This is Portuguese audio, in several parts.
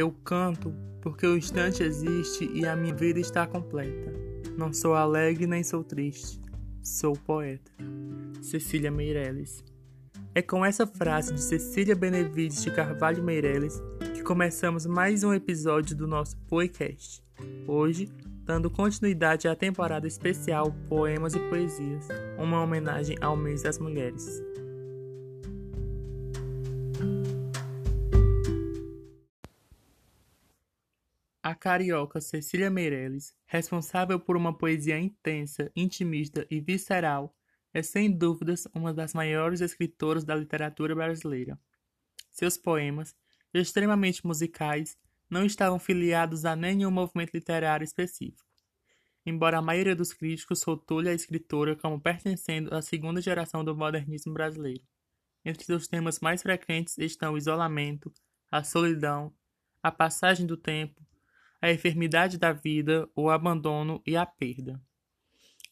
Eu canto porque o instante existe e a minha vida está completa. Não sou alegre nem sou triste, sou poeta. Cecília Meirelles. É com essa frase de Cecília Benevides de Carvalho Meirelles que começamos mais um episódio do nosso podcast. Hoje, dando continuidade à temporada especial Poemas e Poesias, uma homenagem ao mês das mulheres. A carioca Cecília Meirelles, responsável por uma poesia intensa, intimista e visceral, é sem dúvidas uma das maiores escritoras da literatura brasileira. Seus poemas, extremamente musicais, não estavam filiados a nenhum movimento literário específico. Embora a maioria dos críticos rotule a escritora como pertencendo à segunda geração do modernismo brasileiro. Entre seus temas mais frequentes estão o isolamento, a solidão, a passagem do tempo, a enfermidade da vida, o abandono e a perda.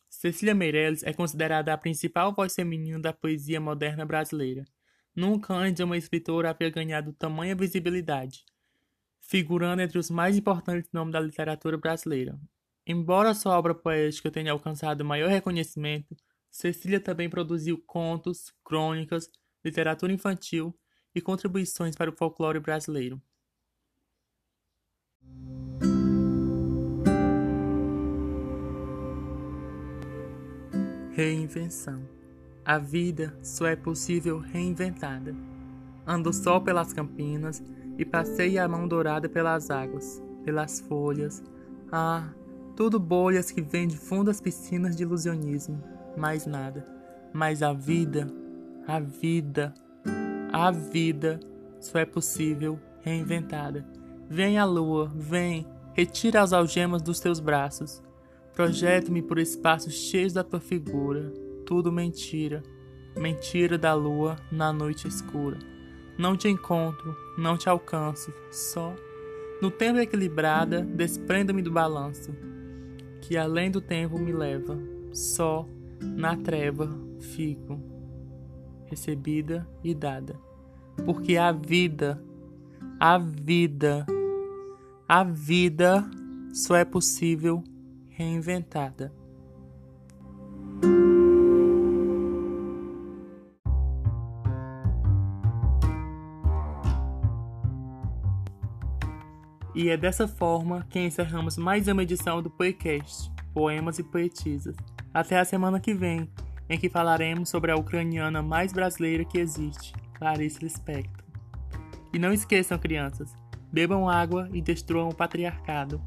Cecília Meirelles é considerada a principal voz feminina da poesia moderna brasileira. Nunca antes uma escritora havia ganhado tamanha visibilidade, figurando entre os mais importantes nomes da literatura brasileira. Embora sua obra poética tenha alcançado maior reconhecimento, Cecília também produziu contos, crônicas, literatura infantil e contribuições para o folclore brasileiro. Reinvenção. A vida só é possível reinventada. Ando só pelas campinas e passei a mão dourada pelas águas, pelas folhas. Ah, tudo bolhas que vêm de fundas piscinas de ilusionismo. Mais nada. Mas a vida, a vida, a vida só é possível reinventada. Vem a lua, vem, retira as algemas dos teus braços Projeta-me por espaços cheios da tua figura, tudo mentira, mentira da lua na noite escura. Não te encontro, não te alcanço, só no tempo equilibrada, desprenda-me do balanço, que além do tempo me leva, só na treva fico, recebida e dada. Porque a vida, a vida, a vida só é possível reinventada. E é dessa forma que encerramos mais uma edição do podcast Poemas e Poetisas. Até a semana que vem, em que falaremos sobre a ucraniana mais brasileira que existe, Clarice Lispector. E não esqueçam, crianças, bebam água e destruam o patriarcado.